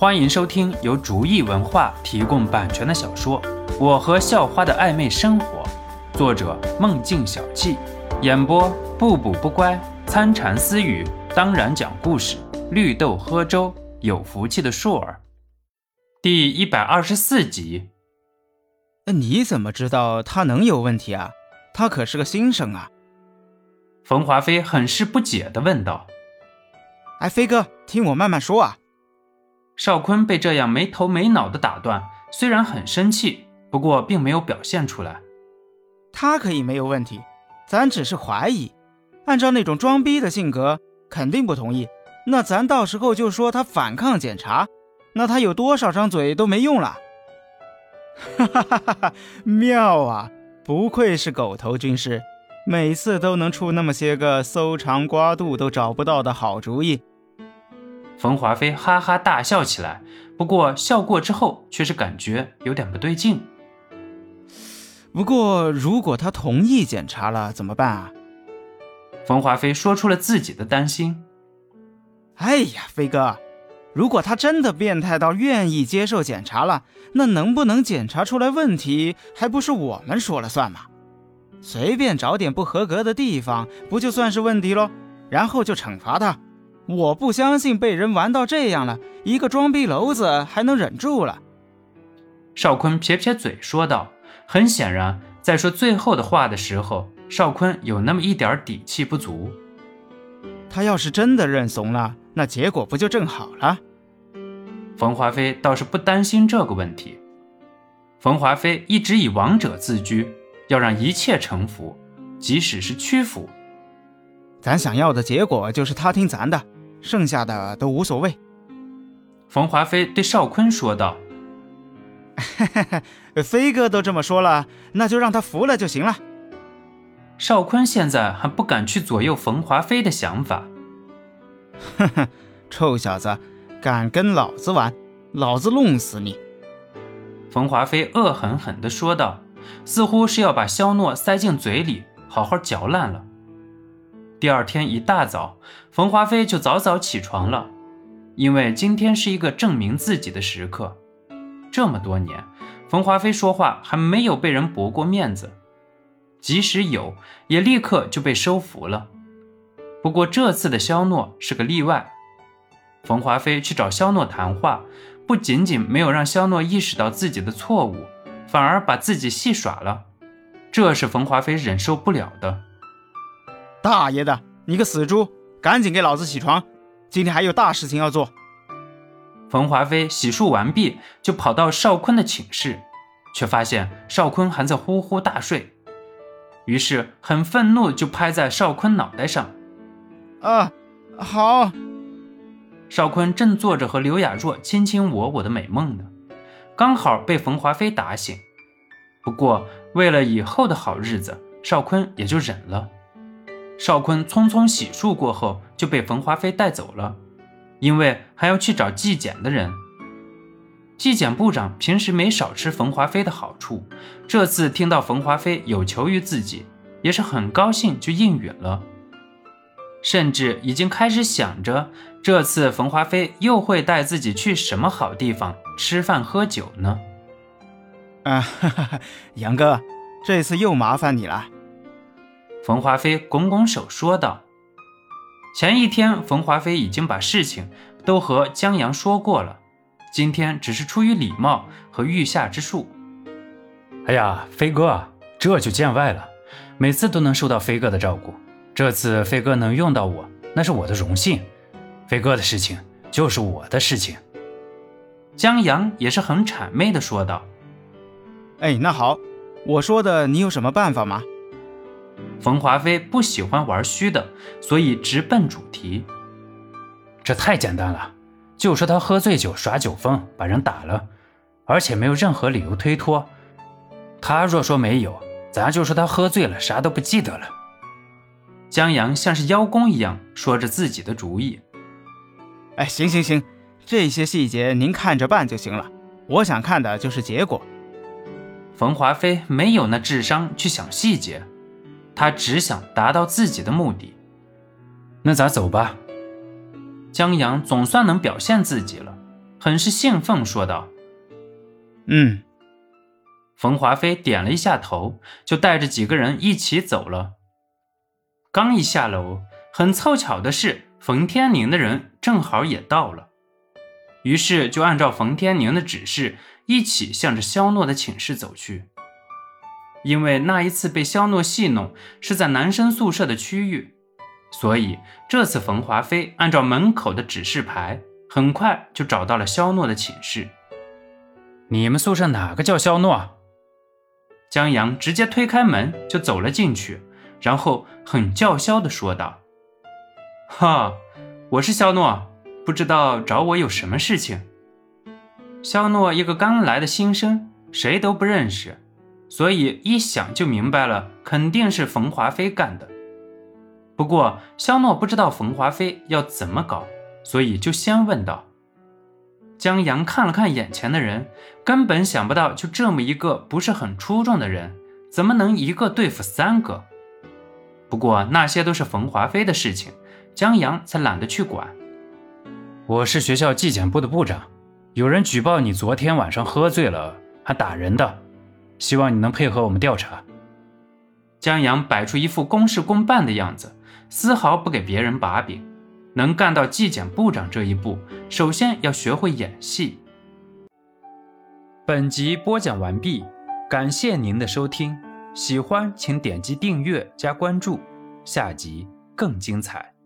欢迎收听由竹意文化提供版权的小说《我和校花的暧昧生活》，作者梦境小憩，演播不补不乖、参禅私语，当然讲故事，绿豆喝粥，有福气的硕儿，第一百二十四集。你怎么知道他能有问题啊？他可是个新生啊！冯华飞很是不解地问道。哎，飞哥，听我慢慢说啊。邵坤被这样没头没脑的打断，虽然很生气，不过并没有表现出来。他可以没有问题，咱只是怀疑。按照那种装逼的性格，肯定不同意。那咱到时候就说他反抗检查，那他有多少张嘴都没用了。哈哈哈哈哈！妙啊，不愧是狗头军师，每次都能出那么些个搜肠刮肚都找不到的好主意。冯华飞哈哈大笑起来，不过笑过之后却是感觉有点不对劲。不过如果他同意检查了怎么办啊？冯华飞说出了自己的担心。哎呀，飞哥，如果他真的变态到愿意接受检查了，那能不能检查出来问题还不是我们说了算吗？随便找点不合格的地方，不就算是问题喽？然后就惩罚他。我不相信被人玩到这样了，一个装逼篓子还能忍住了。邵坤撇撇嘴说道：“很显然，在说最后的话的时候，邵坤有那么一点底气不足。他要是真的认怂了，那结果不就正好了？”冯华飞倒是不担心这个问题。冯华飞一直以王者自居，要让一切臣服，即使是屈服。咱想要的结果就是他听咱的。剩下的都无所谓。冯华飞对邵坤说道：“ 飞哥都这么说了，那就让他服了就行了。”邵坤现在还不敢去左右冯华飞的想法。哼哼，臭小子，敢跟老子玩，老子弄死你！”冯华飞恶狠狠地说道，似乎是要把肖诺塞进嘴里，好好嚼烂了。第二天一大早，冯华飞就早早起床了，因为今天是一个证明自己的时刻。这么多年，冯华飞说话还没有被人驳过面子，即使有，也立刻就被收服了。不过这次的肖诺是个例外。冯华飞去找肖诺谈话，不仅仅没有让肖诺意识到自己的错误，反而把自己戏耍了，这是冯华飞忍受不了的。大爷的，你个死猪，赶紧给老子起床！今天还有大事情要做。冯华飞洗漱完毕，就跑到邵坤的寝室，却发现邵坤还在呼呼大睡，于是很愤怒，就拍在邵坤脑袋上。啊，好。邵坤正做着和刘雅若卿卿我我的美梦呢，刚好被冯华飞打醒。不过为了以后的好日子，邵坤也就忍了。邵坤匆匆洗漱过后，就被冯华飞带走了，因为还要去找纪检的人。纪检部长平时没少吃冯华飞的好处，这次听到冯华飞有求于自己，也是很高兴，就应允了，甚至已经开始想着这次冯华飞又会带自己去什么好地方吃饭喝酒呢？啊，哈哈杨哥，这次又麻烦你了。冯华飞拱拱手说道：“前一天，冯华飞已经把事情都和江阳说过了，今天只是出于礼貌和御下之术。”哎呀，飞哥，这就见外了。每次都能受到飞哥的照顾，这次飞哥能用到我，那是我的荣幸。飞哥的事情就是我的事情。江阳也是很谄媚的说道：“哎，那好，我说的你有什么办法吗？”冯华飞不喜欢玩虚的，所以直奔主题。这太简单了，就说他喝醉酒耍酒疯，把人打了，而且没有任何理由推脱。他若说没有，咱就说他喝醉了，啥都不记得了。江阳像是邀功一样说着自己的主意。哎，行行行，这些细节您看着办就行了。我想看的就是结果。冯华飞没有那智商去想细节。他只想达到自己的目的，那咱走吧。江阳总算能表现自己了，很是兴奋说道：“嗯。”冯华飞点了一下头，就带着几个人一起走了。刚一下楼，很凑巧的是，冯天宁的人正好也到了，于是就按照冯天宁的指示，一起向着肖诺的寝室走去。因为那一次被肖诺戏弄是在男生宿舍的区域，所以这次冯华飞按照门口的指示牌，很快就找到了肖诺的寝室。你们宿舍哪个叫肖诺？江阳直接推开门就走了进去，然后很叫嚣地说道：“哈，我是肖诺，不知道找我有什么事情？”肖诺一个刚来的新生，谁都不认识，所以一想就明白了，肯定是冯华飞干的。不过肖诺不知道冯华飞要怎么搞，所以就先问道。江阳看了看眼前的人，根本想不到，就这么一个不是很出众的人，怎么能一个对付三个？不过那些都是冯华飞的事情，江阳才懒得去管。我是学校纪检部的部长，有人举报你昨天晚上喝醉了还打人的，希望你能配合我们调查。江阳摆出一副公事公办的样子，丝毫不给别人把柄。能干到纪检部长这一步，首先要学会演戏。本集播讲完毕，感谢您的收听，喜欢请点击订阅加关注，下集更精彩。